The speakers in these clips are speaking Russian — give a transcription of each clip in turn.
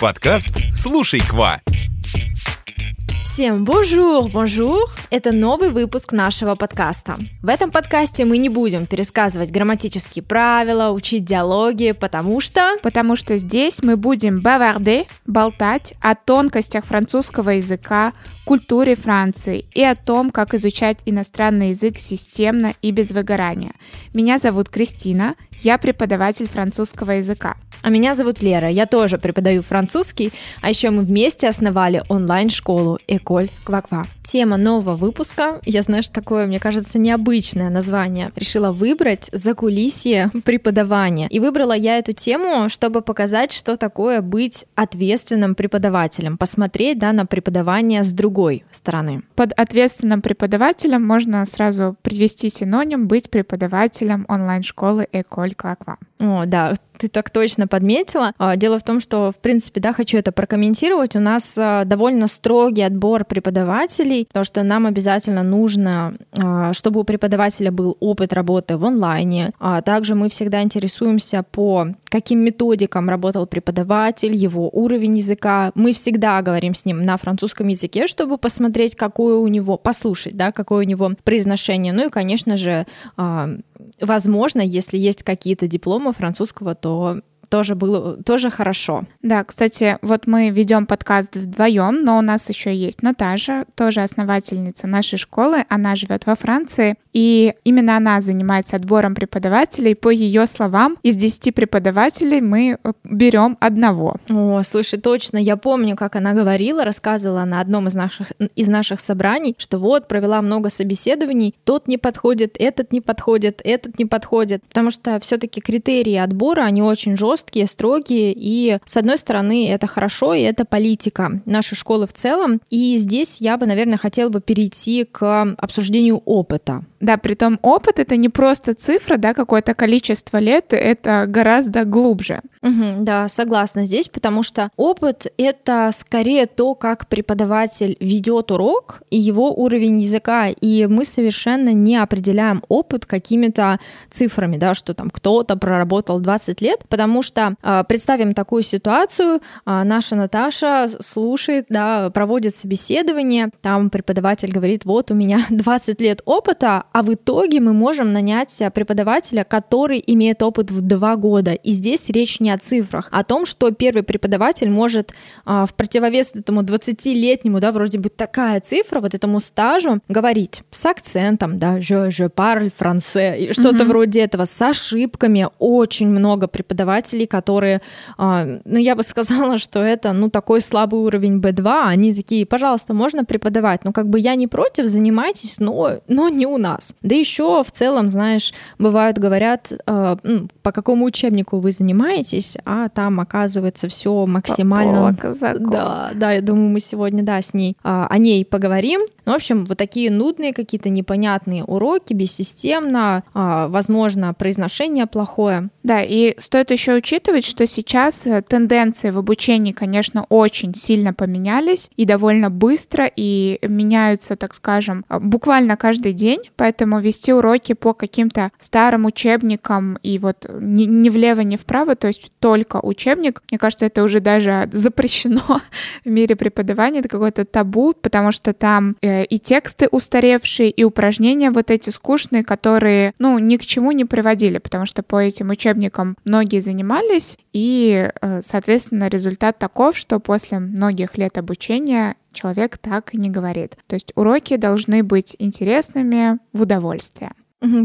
Подкаст «Слушай, quoi». Всем bonjour, bonjour! Это новый выпуск нашего подкаста. В этом подкасте мы не будем пересказывать грамматические правила, учить диалоги, потому что... Потому что здесь мы будем bavarder, болтать о тонкостях французского языка, культуре Франции и о том, как изучать иностранный язык системно и без выгорания. Меня зовут Кристина, я преподаватель французского языка. А меня зовут Лера, я тоже преподаю французский, а еще мы вместе основали онлайн-школу Эколь Кваква. Тема нового выпуска, я знаю, что такое, мне кажется, необычное название, решила выбрать за кулисье преподавания. И выбрала я эту тему, чтобы показать, что такое быть ответственным преподавателем, посмотреть да, на преподавание с другой стороны. Под ответственным преподавателем можно сразу привести синоним быть преподавателем онлайн-школы Эколь Кваква. О, да, ты так точно подметила. А, дело в том, что, в принципе, да, хочу это прокомментировать. У нас а, довольно строгий отбор преподавателей, потому что нам обязательно нужно, а, чтобы у преподавателя был опыт работы в онлайне. Также мы всегда интересуемся по каким методикам работал преподаватель, его уровень языка. Мы всегда говорим с ним на французском языке, чтобы посмотреть, какое у него, послушать, да, какое у него произношение. Ну и, конечно же, возможно, если есть какие-то дипломы французского, то тоже было тоже хорошо. Да, кстати, вот мы ведем подкаст вдвоем, но у нас еще есть Наташа, тоже основательница нашей школы. Она живет во Франции, и именно она занимается отбором преподавателей. По ее словам, из 10 преподавателей мы э, берем одного. О, слушай, точно, я помню, как она говорила, рассказывала на одном из наших, из наших собраний, что вот провела много собеседований, тот не подходит, этот не подходит, этот не подходит, потому что все-таки критерии отбора, они очень жесткие, строгие, и с одной стороны это хорошо, и это политика нашей школы в целом, и здесь я бы, наверное, хотела бы перейти к обсуждению опыта. Да, при том опыт это не просто цифра, да, какое-то количество лет, это гораздо глубже. Угу, да, согласна здесь, потому что опыт это скорее то, как преподаватель ведет урок и его уровень языка, и мы совершенно не определяем опыт какими-то цифрами, да, что там кто-то проработал 20 лет, потому что э, представим такую ситуацию, э, наша Наташа слушает, да, проводит собеседование, там преподаватель говорит, вот у меня 20 лет опыта, а в итоге мы можем нанять преподавателя, который имеет опыт в два года. И здесь речь не о цифрах, а о том, что первый преподаватель может а, в противовес этому 20-летнему, да, вроде бы такая цифра, вот этому стажу, говорить с акцентом, да, je, je parle français, и что-то mm-hmm. вроде этого, с ошибками. Очень много преподавателей, которые, а, ну, я бы сказала, что это, ну, такой слабый уровень B2, они такие, пожалуйста, можно преподавать, ну, как бы я не против, занимайтесь, но, но не у нас нас. Да еще в целом, знаешь, бывают говорят, э, по какому учебнику вы занимаетесь, а там оказывается все максимально. Да, да, я думаю, мы сегодня, да, с ней э, о ней поговорим. Ну, в общем, вот такие нудные какие-то непонятные уроки, бессистемно, э, возможно, произношение плохое. Да, и стоит еще учитывать, что сейчас э, тенденции в обучении, конечно, очень сильно поменялись и довольно быстро, и меняются, так скажем, буквально каждый день, поэтому вести уроки по каким-то старым учебникам и вот ни, ни влево, ни вправо, то есть только учебник, мне кажется, это уже даже запрещено в мире преподавания, это какое-то табу, потому что там э, и тексты устаревшие, и упражнения вот эти скучные, которые, ну, ни к чему не приводили, потому что по этим учебникам многие занимались, и, э, соответственно, результат таков, что после многих лет обучения человек так не говорит. То есть уроки должны быть интересными в удовольствие.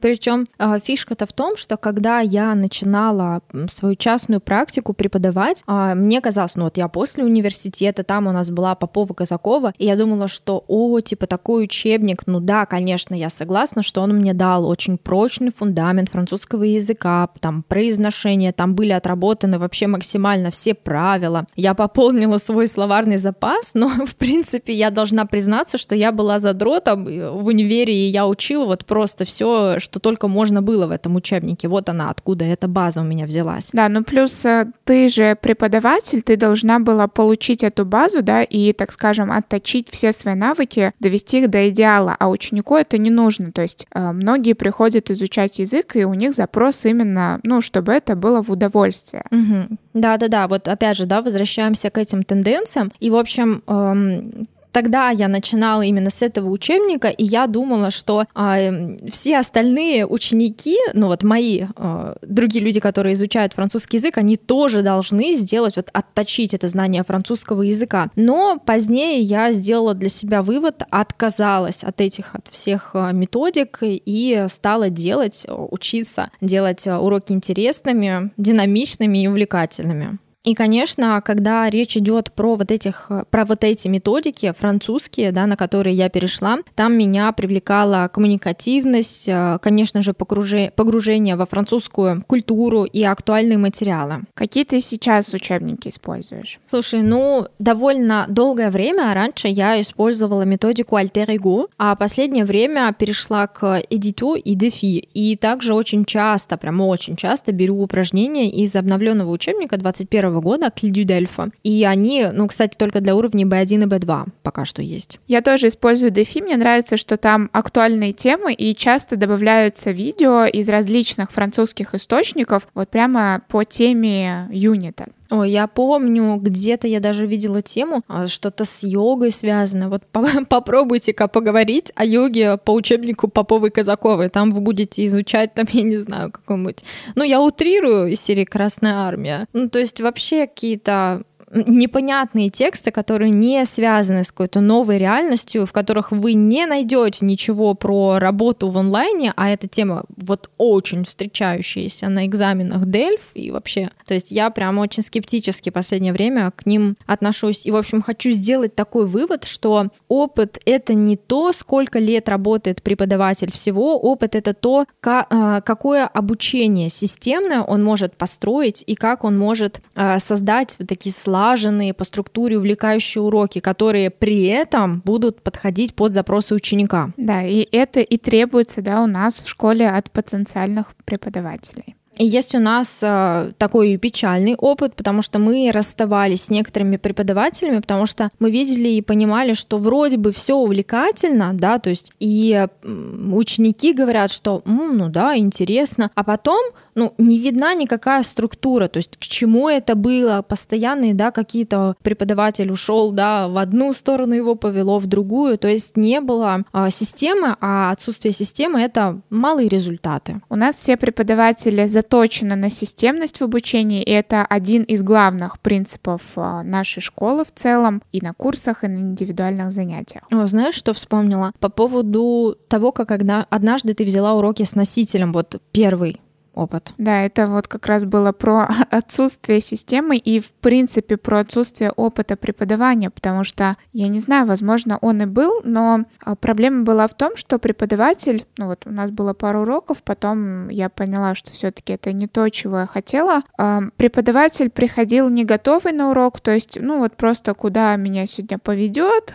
Причем а, фишка-то в том, что когда я начинала свою частную практику преподавать, а, мне казалось, ну вот я после университета, там у нас была Попова Казакова, и я думала, что, о, типа такой учебник, ну да, конечно, я согласна, что он мне дал очень прочный фундамент французского языка, там произношение, там были отработаны вообще максимально все правила. Я пополнила свой словарный запас, но, в принципе, я должна признаться, что я была задротом в универе, и я учила вот просто все все, что только можно было в этом учебнике. Вот она, откуда эта база у меня взялась. Да, ну плюс э, ты же преподаватель, ты должна была получить эту базу, да, и, так скажем, отточить все свои навыки, довести их до идеала, а ученику это не нужно. То есть э, многие приходят изучать язык, и у них запрос именно, ну, чтобы это было в удовольствие. Угу. Да-да-да, вот опять же, да, возвращаемся к этим тенденциям. И, в общем, эм, тогда я начинала именно с этого учебника, и я думала, что э, все остальные ученики, ну вот мои э, другие люди, которые изучают французский язык, они тоже должны сделать, вот отточить это знание французского языка. Но позднее я сделала для себя вывод, отказалась от этих, от всех а, методик и стала делать, учиться делать уроки интересными, динамичными и увлекательными. И, конечно, когда речь идет про вот этих, про вот эти методики французские, да, на которые я перешла, там меня привлекала коммуникативность, э, конечно же, погружение во французскую культуру и актуальные материалы. Какие ты сейчас учебники используешь? Слушай, ну, довольно долгое время раньше я использовала методику Ego, а последнее время перешла к Edito и Defi. И также очень часто, прям очень часто беру упражнения из обновленного учебника 21 года Клидю Дельфа. И они, ну, кстати, только для уровней B1 и B2 пока что есть. Я тоже использую DeFi. Мне нравится, что там актуальные темы и часто добавляются видео из различных французских источников вот прямо по теме юнита. Ой, я помню, где-то я даже видела тему, а, что-то с йогой связано. Вот попробуйте-ка поговорить о йоге по учебнику Поповой Казаковой. Там вы будете изучать, там, я не знаю, какой-нибудь... Ну, я утрирую из серии «Красная армия». Ну, то есть вообще какие-то непонятные тексты, которые не связаны с какой-то новой реальностью, в которых вы не найдете ничего про работу в онлайне, а эта тема вот очень встречающаяся на экзаменах Дельф и вообще. То есть я прям очень скептически в последнее время к ним отношусь. И, в общем, хочу сделать такой вывод, что опыт — это не то, сколько лет работает преподаватель всего, опыт — это то, а, какое обучение системное он может построить и как он может а, создать такие слова слаженные по структуре увлекающие уроки, которые при этом будут подходить под запросы ученика. Да, и это и требуется да, у нас в школе от потенциальных преподавателей. И есть у нас э, такой печальный опыт, потому что мы расставались с некоторыми преподавателями, потому что мы видели и понимали, что вроде бы все увлекательно, да, то есть и ученики говорят, что, ну да, интересно, а потом ну, не видна никакая структура, то есть к чему это было, постоянные, да, какие-то преподаватель ушел, да, в одну сторону его повело, в другую, то есть не было а, системы, а отсутствие системы — это малые результаты. У нас все преподаватели заточены на системность в обучении, и это один из главных принципов а, нашей школы в целом, и на курсах, и на индивидуальных занятиях. О, знаешь, что вспомнила? По поводу того, как однажды ты взяла уроки с носителем, вот первый опыт. Да, это вот как раз было про отсутствие системы и, в принципе, про отсутствие опыта преподавания, потому что, я не знаю, возможно, он и был, но а, проблема была в том, что преподаватель, ну вот у нас было пару уроков, потом я поняла, что все-таки это не то, чего я хотела. А, преподаватель приходил не готовый на урок, то есть, ну вот просто куда меня сегодня поведет,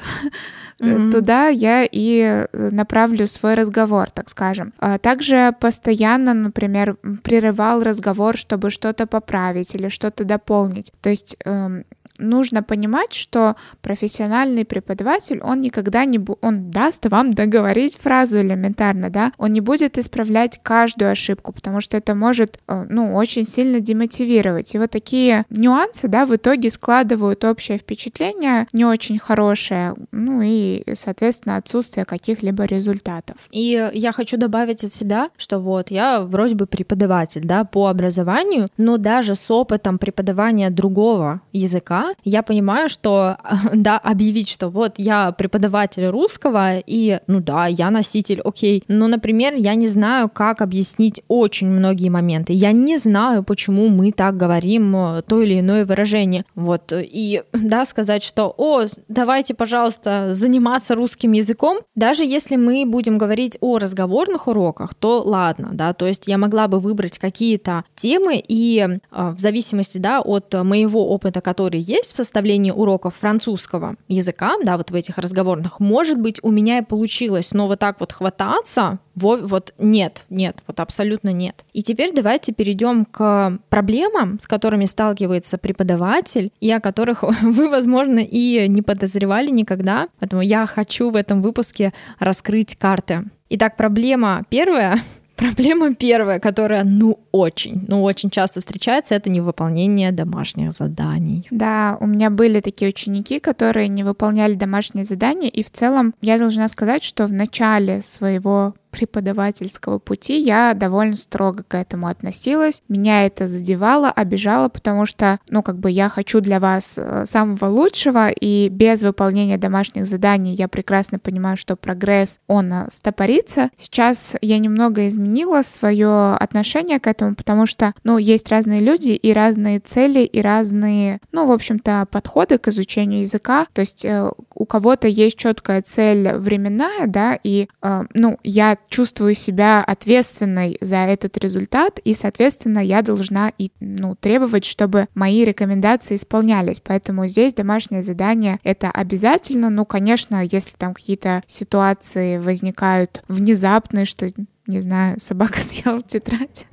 mm-hmm. туда я и направлю свой разговор, так скажем. А также постоянно, например, прерывал разговор, чтобы что-то поправить или что-то дополнить. То есть эм, нужно понимать, что профессиональный преподаватель, он никогда не... Бу- он даст вам договорить фразу элементарно, да, он не будет исправлять каждую ошибку, потому что это может, э, ну, очень сильно демотивировать. И вот такие нюансы, да, в итоге складывают общее впечатление не очень хорошее, ну и, соответственно, отсутствие каких-либо результатов. И я хочу добавить от себя, что вот я вроде бы преподаватель, да, по образованию, но даже с опытом преподавания другого языка я понимаю, что, да, объявить, что вот я преподаватель русского, и, ну да, я носитель, окей, но, например, я не знаю, как объяснить очень многие моменты. Я не знаю, почему мы так говорим э, то или иное выражение. Вот, и, да, сказать, что, о, давайте, пожалуйста, заниматься русским языком, даже если мы будем говорить о разговорных уроках, то ладно, да, то есть я могла бы выбрать какие-то темы, и э, в зависимости, да, от моего опыта, который есть, есть в составлении уроков французского языка, да, вот в этих разговорных, может быть, у меня и получилось, но вот так вот хвататься, вот нет, нет, вот абсолютно нет. И теперь давайте перейдем к проблемам, с которыми сталкивается преподаватель, и о которых вы, возможно, и не подозревали никогда. Поэтому я хочу в этом выпуске раскрыть карты. Итак, проблема первая Проблема первая, которая, ну, очень, ну, очень часто встречается, это невыполнение домашних заданий. Да, у меня были такие ученики, которые не выполняли домашние задания, и в целом я должна сказать, что в начале своего преподавательского пути я довольно строго к этому относилась. Меня это задевало, обижало, потому что, ну, как бы я хочу для вас э, самого лучшего, и без выполнения домашних заданий я прекрасно понимаю, что прогресс, он э, стопорится. Сейчас я немного изменила свое отношение к этому, потому что, ну, есть разные люди и разные цели, и разные, ну, в общем-то, подходы к изучению языка. То есть э, у кого-то есть четкая цель временная, да, и, ну, я чувствую себя ответственной за этот результат, и, соответственно, я должна и, ну, требовать, чтобы мои рекомендации исполнялись. Поэтому здесь домашнее задание — это обязательно. Ну, конечно, если там какие-то ситуации возникают внезапные, что не знаю, собака съела тетрадь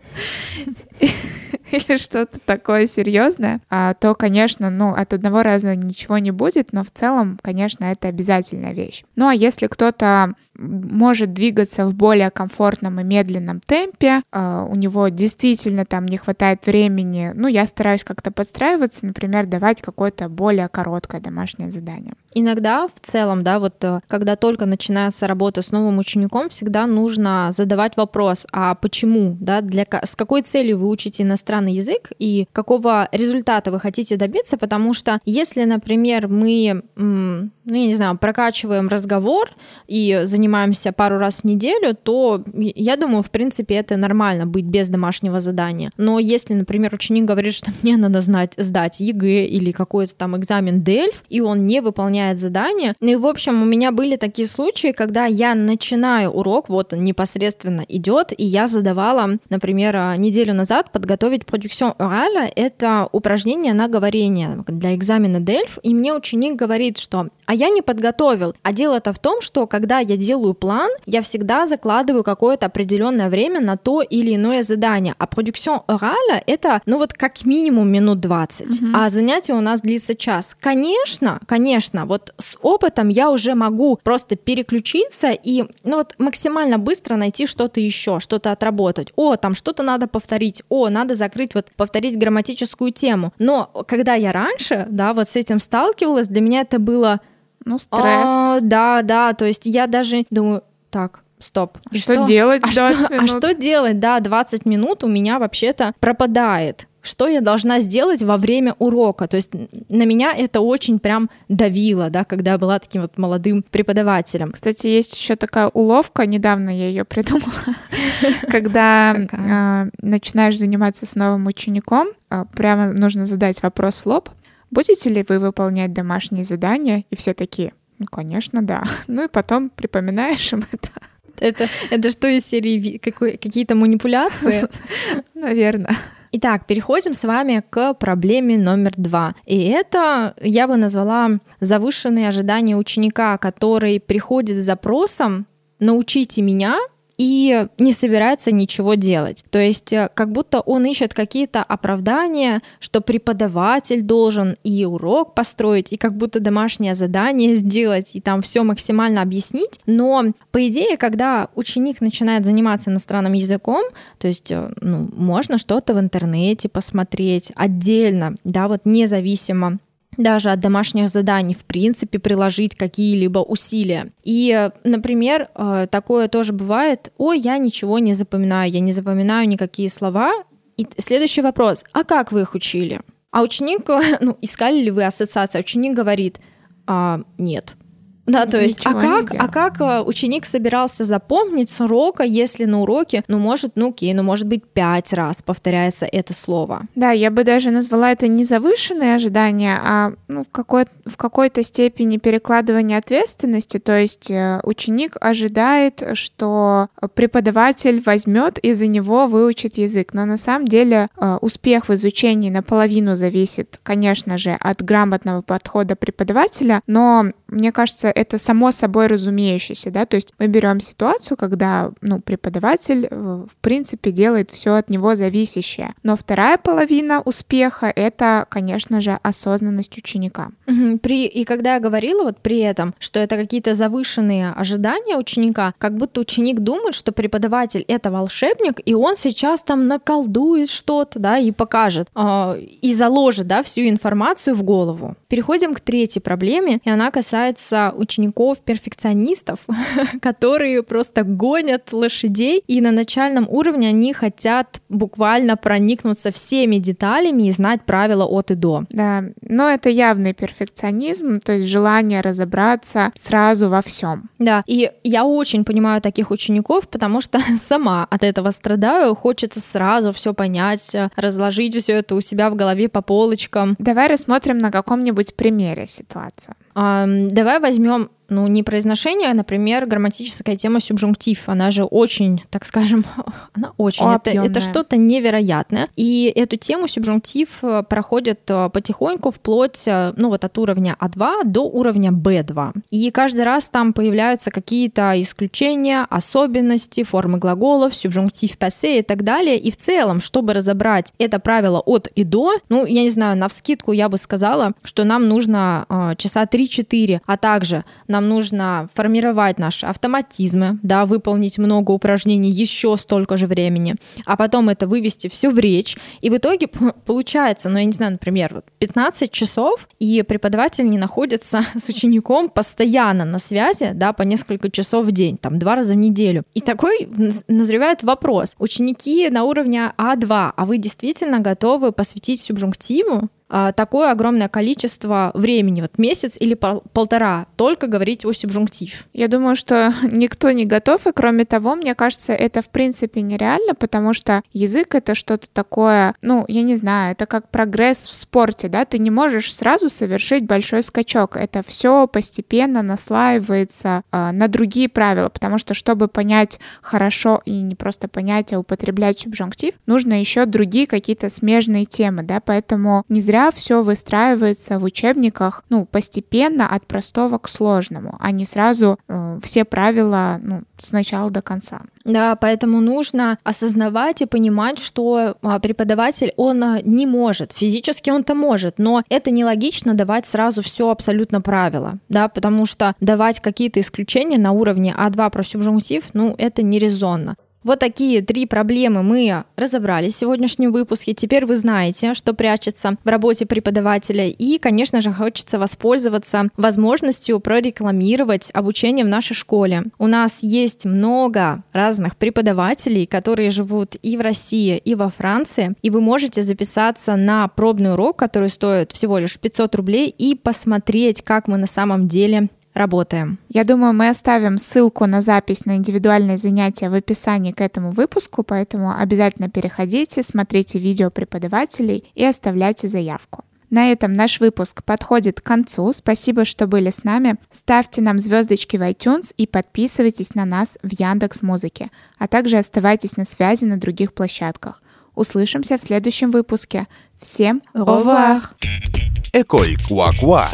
или что-то такое серьезное, а, то, конечно, ну, от одного раза ничего не будет, но в целом, конечно, это обязательная вещь. Ну, а если кто-то может двигаться в более комфортном и медленном темпе, а, у него действительно там не хватает времени, ну, я стараюсь как-то подстраиваться, например, давать какое-то более короткое домашнее задание. Иногда в целом, да, вот э, когда только начинается работа с новым учеником, всегда нужно задавать вопрос, а почему, да, для, с какой целью вы учите иностранный язык и какого результата вы хотите добиться, потому что если, например, мы, ну, я не знаю, прокачиваем разговор и занимаемся пару раз в неделю, то я думаю, в принципе, это нормально быть без домашнего задания. Но если, например, ученик говорит, что мне надо знать, сдать ЕГЭ или какой-то там экзамен DELF, и он не выполняет задание, ну и, в общем, у меня были такие случаи, когда я начинаю урок, вот он непосредственно идет, и я задавала, например, неделю назад подготовить production орала. Это упражнение на говорение для экзамена DELF. И мне ученик говорит, что «а я не подготовил». А дело-то в том, что когда я делаю план, я всегда закладываю какое-то определенное время на то или иное задание. А продукцион орала — это, ну вот как минимум минут 20. Mm-hmm. А занятие у нас длится час. Конечно, конечно, вот с опытом я уже могу просто переключиться и ну вот максимально быстро найти что-то еще, что-то отработать. О, там что-то надо повторить, о, надо закрыть, вот повторить грамматическую тему. Но когда я раньше, да, вот с этим сталкивалась, для меня это было... Ну, стресс. А, да, да, то есть я даже думаю, так, стоп. А что, что делать а 20 что, минут? А что делать, да, 20 минут у меня вообще-то пропадает что я должна сделать во время урока. То есть на меня это очень прям давило, да, когда я была таким вот молодым преподавателем. Кстати, есть еще такая уловка, недавно я ее придумала, когда а, начинаешь заниматься с новым учеником, а, прямо нужно задать вопрос в лоб. Будете ли вы выполнять домашние задания? И все такие, ну, конечно, да. Ну и потом припоминаешь им это. Это, это что из серии какие-то манипуляции? Наверное. Итак, переходим с вами к проблеме номер два. И это я бы назвала завышенные ожидания ученика, который приходит с запросом «научите меня», и не собирается ничего делать. То есть э, как будто он ищет какие-то оправдания, что преподаватель должен и урок построить, и как будто домашнее задание сделать, и там все максимально объяснить. Но по идее, когда ученик начинает заниматься иностранным языком, то есть э, ну, можно что-то в интернете посмотреть отдельно, да, вот независимо даже от домашних заданий, в принципе, приложить какие-либо усилия. И, например, э, такое тоже бывает, ой, я ничего не запоминаю, я не запоминаю никакие слова. И следующий вопрос, а как вы их учили? А ученик, ну, искали ли вы ассоциации? А ученик говорит, а, нет. Да, то есть, а как, а как э, ученик собирался запомнить с урока, если на уроке, ну, может, ну, окей, ну, может быть, пять раз повторяется это слово? Да, я бы даже назвала это не завышенные ожидания, а ну, в, какой, в какой-то степени перекладывание ответственности. То есть э, ученик ожидает, что преподаватель возьмет и за него выучит язык. Но на самом деле э, успех в изучении наполовину зависит, конечно же, от грамотного подхода преподавателя, но мне кажется, это само собой разумеющееся, да, то есть мы берем ситуацию, когда, ну, преподаватель, э, в принципе, делает все от него зависящее. Но вторая половина успеха — это, конечно же, осознанность ученика. При, и когда я говорила вот при этом, что это какие-то завышенные ожидания ученика, как будто ученик думает, что преподаватель — это волшебник, и он сейчас там наколдует что-то, да, и покажет, э, и заложит, да, всю информацию в голову. Переходим к третьей проблеме, и она касается учеников-перфекционистов, которые просто гонят лошадей, и на начальном уровне они хотят буквально проникнуться всеми деталями и знать правила от и до. Да, но это явный перфекционизм, то есть желание разобраться сразу во всем. Да, и я очень понимаю таких учеников, потому что сама от этого страдаю, хочется сразу все понять, разложить все это у себя в голове по полочкам. Давай рассмотрим на каком-нибудь каком-нибудь примере ситуацию. Давай возьмем ну, не произношение, а, например, грамматическая тема сюбжунктив. Она же очень, так скажем, она очень, это, это что-то невероятное. И эту тему сюбжунктив э, проходит э, потихоньку вплоть, э, ну, вот от уровня А2 до уровня Б2. И каждый раз там появляются какие-то исключения, особенности, формы глаголов, сюбжунктив пассе и так далее. И в целом, чтобы разобрать это правило от и до, ну, я не знаю, на вскидку я бы сказала, что нам нужно э, часа 3-4, а также нам нам нужно формировать наши автоматизмы, да, выполнить много упражнений еще столько же времени, а потом это вывести все в речь. И в итоге получается, ну, я не знаю, например, 15 часов, и преподаватель не находится с учеником постоянно на связи, да, по несколько часов в день, там, два раза в неделю. И такой назревает вопрос. Ученики на уровне А2, а вы действительно готовы посвятить субжунктиву такое огромное количество времени, вот месяц или пол полтора, только говорить о субжунктив. Я думаю, что никто не готов, и кроме того, мне кажется, это в принципе нереально, потому что язык — это что-то такое, ну, я не знаю, это как прогресс в спорте, да, ты не можешь сразу совершить большой скачок, это все постепенно наслаивается э, на другие правила, потому что, чтобы понять хорошо и не просто понять, а употреблять субжунктив, нужно еще другие какие-то смежные темы, да, поэтому не зря все выстраивается в учебниках, ну, постепенно от простого к сложному, а не сразу э, все правила, ну, с начала до конца. Да, поэтому нужно осознавать и понимать, что а, преподаватель, он а, не может, физически он-то может, но это нелогично давать сразу все абсолютно правило, да, потому что давать какие-то исключения на уровне А2 про субжунктив, ну, это нерезонно. Вот такие три проблемы мы разобрали в сегодняшнем выпуске. Теперь вы знаете, что прячется в работе преподавателя. И, конечно же, хочется воспользоваться возможностью прорекламировать обучение в нашей школе. У нас есть много разных преподавателей, которые живут и в России, и во Франции. И вы можете записаться на пробный урок, который стоит всего лишь 500 рублей, и посмотреть, как мы на самом деле работаем. Я думаю, мы оставим ссылку на запись на индивидуальные занятия в описании к этому выпуску, поэтому обязательно переходите, смотрите видео преподавателей и оставляйте заявку. На этом наш выпуск подходит к концу. Спасибо, что были с нами. Ставьте нам звездочки в iTunes и подписывайтесь на нас в Яндекс Музыке, а также оставайтесь на связи на других площадках. Услышимся в следующем выпуске. Всем au revoir! Quoi Quoi